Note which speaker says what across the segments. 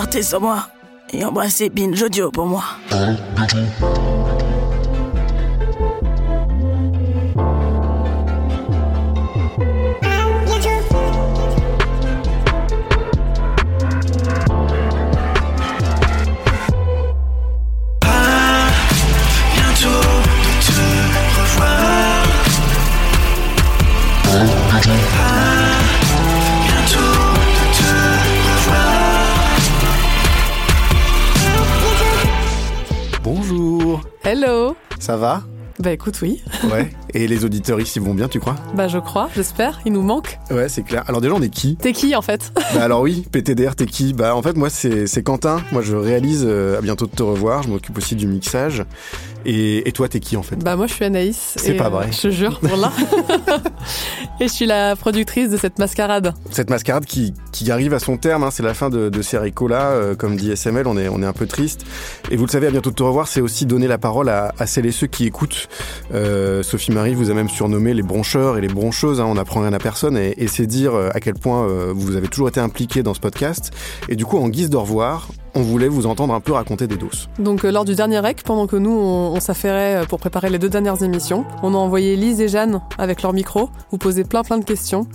Speaker 1: Partez sans moi et embrassez Binge Audio pour moi.
Speaker 2: Ah,
Speaker 3: Hello
Speaker 4: ça va?
Speaker 3: Bah écoute, oui.
Speaker 4: Ouais. Et les auditeurs ici vont bien, tu crois?
Speaker 3: Bah je crois, j'espère. Il nous manque.
Speaker 4: Ouais, c'est clair. Alors déjà, on est qui?
Speaker 3: T'es qui en fait?
Speaker 4: Bah alors oui, PTDR, t'es qui? Bah en fait, moi, c'est c'est Quentin. Moi, je réalise euh, À bientôt de te revoir. Je m'occupe aussi du mixage. Et, et toi, t'es qui en fait?
Speaker 3: Bah moi je suis Anaïs.
Speaker 4: C'est pas
Speaker 3: euh,
Speaker 4: vrai.
Speaker 3: je te jure, pour là. et je suis la productrice de cette mascarade.
Speaker 4: Cette mascarade qui, qui arrive à son terme, hein, c'est la fin de, de ces là euh, comme dit SML, on est, on est un peu triste. Et vous le savez, à bientôt de te revoir, c'est aussi donner la parole à, à celles et ceux qui écoutent. Euh, Sophie Marie vous a même surnommé les broncheurs et les broncheuses, hein, on n'apprend rien à personne, et, c'est dire euh, à quel point euh, vous avez toujours été impliqués dans ce podcast. Et du coup, en guise de revoir, on voulait vous entendre un peu raconter des doses.
Speaker 3: Donc euh, lors du dernier rec, pendant que nous on, on s'affairait pour préparer les deux dernières émissions, on a envoyé Lise et Jeanne avec leur micro, vous poser plein plein de questions.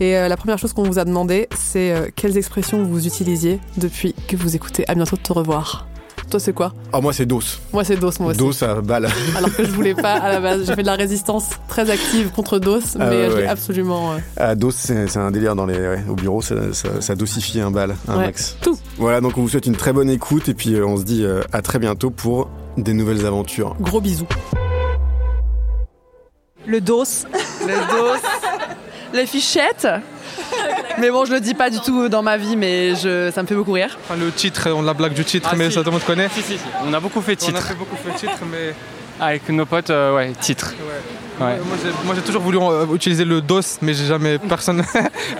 Speaker 3: Et la première chose qu'on vous a demandé, c'est quelles expressions vous utilisiez depuis que vous écoutez À bientôt de te revoir. Toi c'est quoi
Speaker 4: Oh, moi, c'est dos.
Speaker 3: Moi c'est DOS moi aussi.
Speaker 4: Dos à balle.
Speaker 3: Alors que je voulais pas à la base. J'ai fait de la résistance très active contre DOS,
Speaker 4: Ah
Speaker 3: mais
Speaker 4: ouais,
Speaker 3: je l'ai
Speaker 4: ouais.
Speaker 3: absolument. euh,
Speaker 4: Ah, dos, c'est un délire dans les, ouais, au bureau, ça, ça, ça dosifie un bal, un
Speaker 3: ouais,
Speaker 4: max.
Speaker 3: Tout.
Speaker 4: Voilà, donc on vous souhaite une très bonne écoute et puis euh, on se dit euh, à très bientôt pour des nouvelles aventures.
Speaker 3: Gros bisous.
Speaker 5: Le dos,
Speaker 6: Les doses, les fichettes. Mais bon, je le dis pas du tout dans ma vie, mais je, ça me fait beaucoup rire.
Speaker 7: Enfin, le titre, on la blague du titre,
Speaker 8: Ah,
Speaker 7: mais
Speaker 8: si.
Speaker 7: ça tout le monde connaît.
Speaker 8: Si, si, si. On a beaucoup fait de
Speaker 7: On a fait beaucoup de titres, mais
Speaker 8: Avec nos potes, euh, ouais, titres.
Speaker 7: ouais.
Speaker 8: Ouais.
Speaker 7: moi j'ai- moi j'ai toujours voulu euh, utiliser le DOS, mais j'ai jamais personne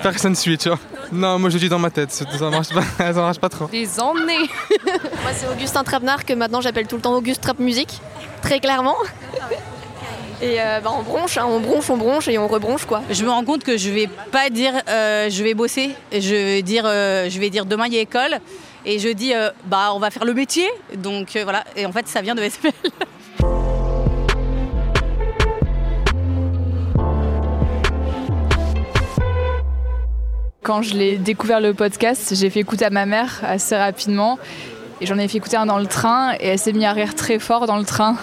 Speaker 7: personne suit, tu vois. Non, moi je le dis dans ma tête, ça marche pas, ça marche pas trop.
Speaker 9: Des années Moi, c'est Augustin Trapenard que maintenant j'appelle tout le temps Auguste Trap Music, très clairement. Et euh, bah, on bronche, hein, on bronche, on bronche et on rebronche quoi.
Speaker 5: je me rends compte que je vais pas dire euh, je vais bosser, je vais dire euh, je vais dire demain il y a école et je dis euh, bah on va faire le métier. Donc euh, voilà, et en fait ça vient de SML.
Speaker 10: Quand je l'ai découvert le podcast, j'ai fait écouter à ma mère assez rapidement. Et j'en ai fait écouter un dans le train et elle s'est mise à rire très fort dans le train.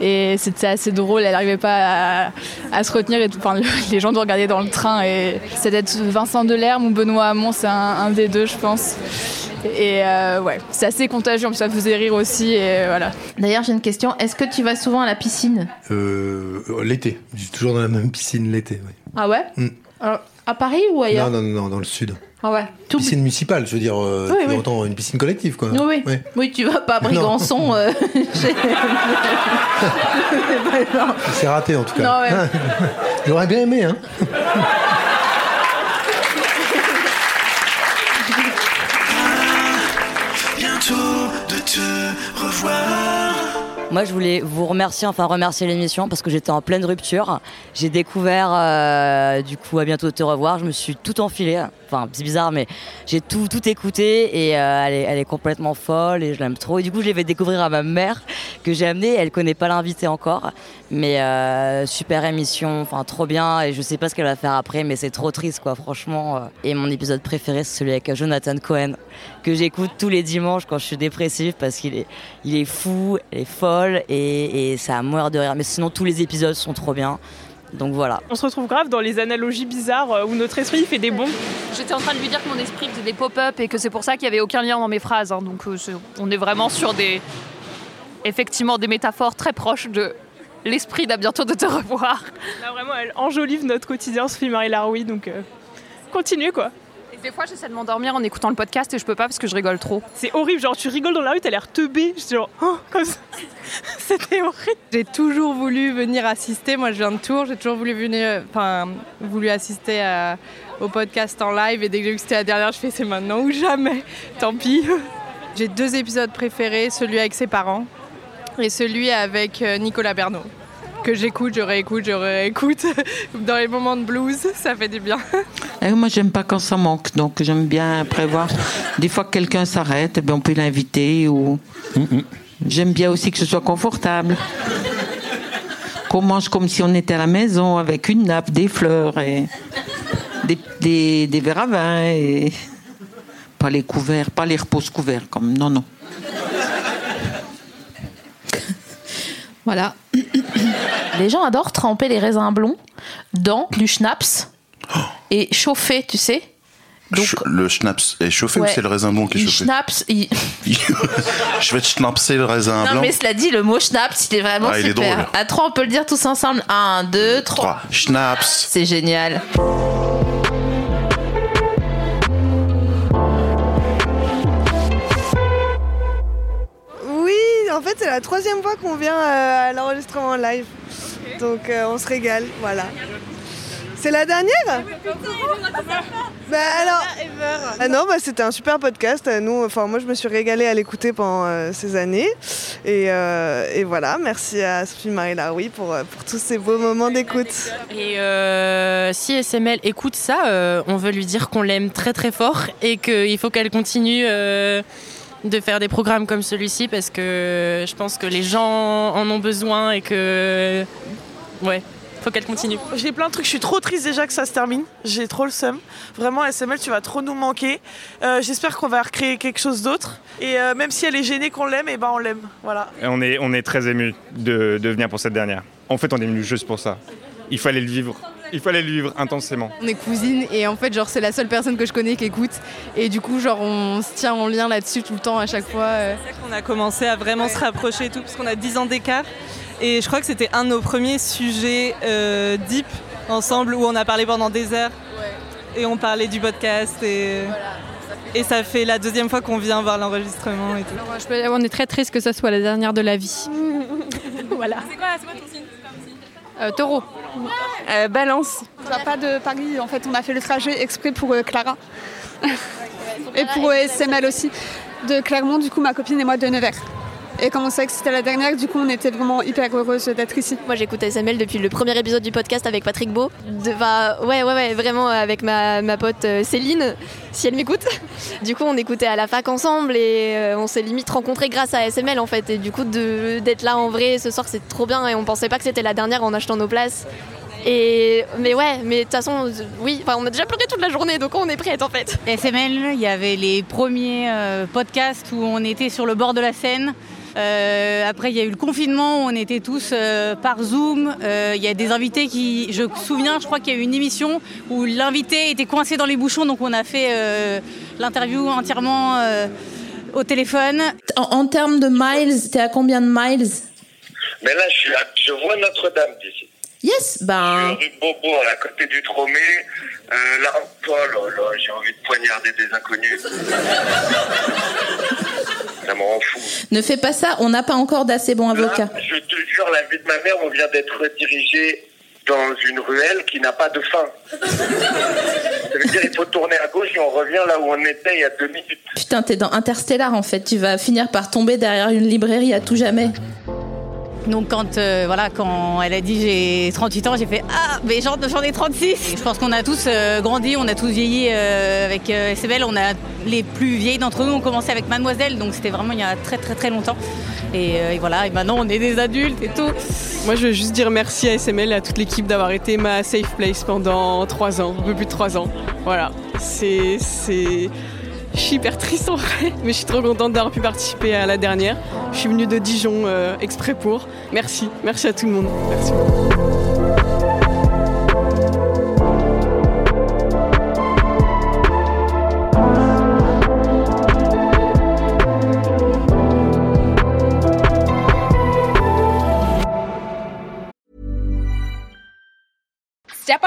Speaker 10: Et c'était assez drôle, elle n'arrivait pas à, à se retenir. Et tout. Enfin, les gens nous regardaient dans le train. Et c'était peut-être Vincent Delerme ou Benoît Hamon, c'est un, un des deux, je pense. Et euh, ouais, c'est assez contagieux, ça faisait rire aussi. Et voilà.
Speaker 9: D'ailleurs, j'ai une question, est-ce que tu vas souvent à la piscine?
Speaker 11: Euh, l'été. Je suis toujours dans la même piscine l'été. oui.
Speaker 9: Ah ouais?
Speaker 11: Mm.
Speaker 9: Alors, À Paris ou ailleurs
Speaker 11: Non, non, non, non, dans le sud.
Speaker 9: Ah ouais. Tout...
Speaker 11: Piscine municipale, je veux dire, euh,
Speaker 9: Oui,
Speaker 11: tu
Speaker 9: oui.
Speaker 11: entends une piscine collective, quoi.
Speaker 9: Oui, oui. Oui, tu vas pas à Brégançon. euh, chez-
Speaker 11: C'est raté en tout cas.
Speaker 9: Ouais.
Speaker 11: J'aurais bien aimé, hein.
Speaker 2: Bientôt de te revoir.
Speaker 12: Moi, je voulais vous remercier, enfin remercier l'émission parce que j'étais en pleine rupture. J'ai découvert, euh, du coup, à bientôt de te revoir. Je me suis tout enfilé. Enfin, c'est bizarre, mais j'ai tout, tout écouté et euh, elle, est, complètement folle et je l'aime trop. Et du coup, je l'ai fait découvrir à ma mère que j'ai amenée. Elle connaît pas l'invité encore, mais euh, super émission, enfin trop bien. Et je sais pas ce qu'elle va faire après, mais c'est trop triste, quoi, franchement. Et mon épisode préféré, c'est celui avec Jonathan Cohen que j'écoute tous les dimanches quand je suis dépressive parce qu'il est, il est fou, elle est folle et, et ça a mourir de rire. Mais sinon, tous les épisodes sont trop bien. Donc voilà.
Speaker 13: On se retrouve grave dans les analogies bizarres euh, où notre esprit fait des bonds.
Speaker 9: J'étais en train de lui dire que mon esprit faisait des pop-up et que c'est pour ça qu'il n'y avait aucun lien dans mes phrases. hein. Donc euh, on est vraiment sur des. Effectivement, des métaphores très proches de
Speaker 14: l'esprit d'à bientôt de te revoir.
Speaker 13: Là, vraiment, elle enjolive notre quotidien, Sophie Marie Laroui, donc euh, continue quoi.
Speaker 14: Et des fois, j'essaie de m'endormir en écoutant le podcast et je peux pas parce que je rigole trop.
Speaker 13: C'est horrible, genre tu rigoles dans la rue, t'as l'air teubé, je suis genre, oh, comme ça. C'était horrible.
Speaker 15: J'ai toujours voulu venir assister. Moi, je viens de Tours. J'ai toujours voulu venir, enfin, voulu assister à- au podcast en live. Et dès que j'ai vu que c'était la dernière, je fais c'est maintenant ou jamais. Tant pis. J'ai deux épisodes préférés, celui avec ses parents et celui avec euh, Nicolas Bernot. Que j'écoute, je réécoute, je réécoute. Dans les moments de blues, ça fait du bien.
Speaker 16: Eh, moi, j'aime pas quand ça manque, donc j'aime bien prévoir. Des fois, que quelqu'un s'arrête, eh ben, on peut l'inviter ou. J'aime bien aussi que ce soit confortable. Qu'on mange comme si on était à la maison, avec une nappe, des fleurs et des, des, des verres à vin et pas les couverts, pas les repose couverts, comme non, non.
Speaker 14: Voilà. les gens adorent tremper les raisins blonds dans du schnapps et chauffer, tu sais.
Speaker 17: Ch- le schnapps est chauffé
Speaker 14: Ouais.
Speaker 17: ou c'est le raisin blond qui est
Speaker 14: Il
Speaker 17: chauffé
Speaker 14: schnapps, il-
Speaker 17: Je vais te schnapser le raisin
Speaker 14: Non
Speaker 17: blanc.
Speaker 14: mais cela dit, le mot schnapps, il est vraiment
Speaker 17: Ah, il est
Speaker 14: super.
Speaker 17: drôle.
Speaker 14: À trois, on peut le dire tous ensemble. Un, deux, trois.
Speaker 17: Trois. Schnapps.
Speaker 14: C'est génial.
Speaker 18: Oui, en fait, c'est la troisième fois qu'on vient euh, à l'enregistrement live. Donc, euh, on se régale, voilà. C'est la dernière Bah alors. Ah non, bah, c'était un super podcast. Nous, enfin, moi, je me suis régalée à l'écouter pendant euh, ces années. Et, euh, et voilà, merci à Sophie Marie Laroui pour, euh, pour tous ces beaux moments d'écoute.
Speaker 19: Et euh, si SML écoute ça, euh, on veut lui dire qu'on l'aime très très fort et qu'il faut qu'elle continue euh, de faire des programmes comme celui-ci parce que je pense que les gens en ont besoin et que ouais, faut qu'elle continue.
Speaker 20: J'ai plein de trucs, je suis trop triste déjà que ça se termine. J'ai trop le seum. Vraiment, SML, tu vas trop nous manquer. Euh, J'espère qu'on va recréer quelque chose d'autre. Et euh, même si elle est gênée qu'on l'aime, et ben on l'aime. Voilà.
Speaker 21: Et on est, on est très ému de, de venir pour cette dernière. En fait, on est venu juste pour ça. Il fallait le vivre. Il fallait le vivre intensément.
Speaker 15: On est cousines et en fait genre c'est la seule personne que je connais qui écoute et du coup genre on se tient en lien là-dessus tout le temps à chaque fois. euh.
Speaker 22: On a commencé à vraiment se rapprocher et tout, parce qu'on a 10 ans d'écart. Et je crois que c'était un de nos premiers sujets euh, deep ensemble où on a parlé pendant des heures. Et on parlait du podcast. Et, et ça fait la deuxième fois qu'on vient voir l'enregistrement et tout.
Speaker 23: Je peux- on est très triste que ça soit la dernière de la vie. voilà.
Speaker 22: C'est quoi, c'est quoi ton signe?
Speaker 23: Euh, taureau.
Speaker 24: balance. Ça va pas de Paris, en fait, on a fait le trajet exprès pour euh, Clara. et pour euh, SML aussi. De Clermont, du coup, ma copine et moi de Nevers. Et comme on savait que c'était la dernière, du coup, on était vraiment hyper heureuses d'être ici.
Speaker 9: Moi j'écoute SML depuis le premier épisode du podcast avec Patrick Beau. De, bah, ouais, ouais, ouais, vraiment avec ma, ma pote euh, Céline, si elle m'écoute. Du coup, on écoutait à la fac ensemble et euh, on s'est limite rencontrés grâce à SML en fait. Et du coup, de- d'être là en vrai ce soir, c'est trop bien et on pensait pas que c'était la dernière en achetant nos places. Et mais ouais, mais de toute façon, euh, oui, enfin, on a déjà pleuré toute la journée donc on est prête en fait.
Speaker 5: SML, il y avait les premiers euh, podcasts où on était sur le bord de la Seine. Euh, après, il y a eu le confinement où on était tous euh, par Zoom. Euh, Il y a des invités qui, je me souviens, je crois qu'il y a eu une émission où l'invité était coincé dans les bouchons, donc on a fait euh, l'interview entièrement euh, au téléphone.
Speaker 25: En, en termes de miles, t'es à combien de miles?
Speaker 26: Mais là, je, suis à- je vois Notre-Dame d'ici.
Speaker 25: Yes, ben.
Speaker 26: Rue Bobo, à côté du Tromé. Euh, là, oh là là, j'ai envie de poignarder des inconnus. Ça me rend fou.
Speaker 25: Ne fais pas ça, on n'a pas encore d'assez bons avocats.
Speaker 26: Là, je te jure, la vie de ma mère, on vient d'être redirigé dans une ruelle qui n'a pas de fin. Ça veut dire qu'il faut tourner à gauche et on revient là où on était il y a deux minutes.
Speaker 25: Putain, t'es dans Interstellar en fait, tu vas finir par tomber derrière une librairie à tout jamais.
Speaker 5: Donc quand, euh, voilà, quand elle a dit j'ai 38 ans, j'ai fait Ah, mais j'en ai 36 Je pense qu'on a tous euh, grandi, on a tous vieilli euh, avec SML. On a les plus vieilles d'entre nous ont commencé avec Mademoiselle, donc c'était vraiment il y a très très très longtemps. Et, voilà, et maintenant on est des adultes et tout.
Speaker 27: Moi, je veux juste dire merci à SML et à toute l'équipe d'avoir été ma safe place pendant trois ans, un peu plus de trois ans. Voilà, c'est... Je suis hyper triste en vrai, mais je suis trop contente d'avoir pu participer à la dernière. Je suis venue de Dijon euh, exprès pour. Merci, merci à tout le monde. Merci.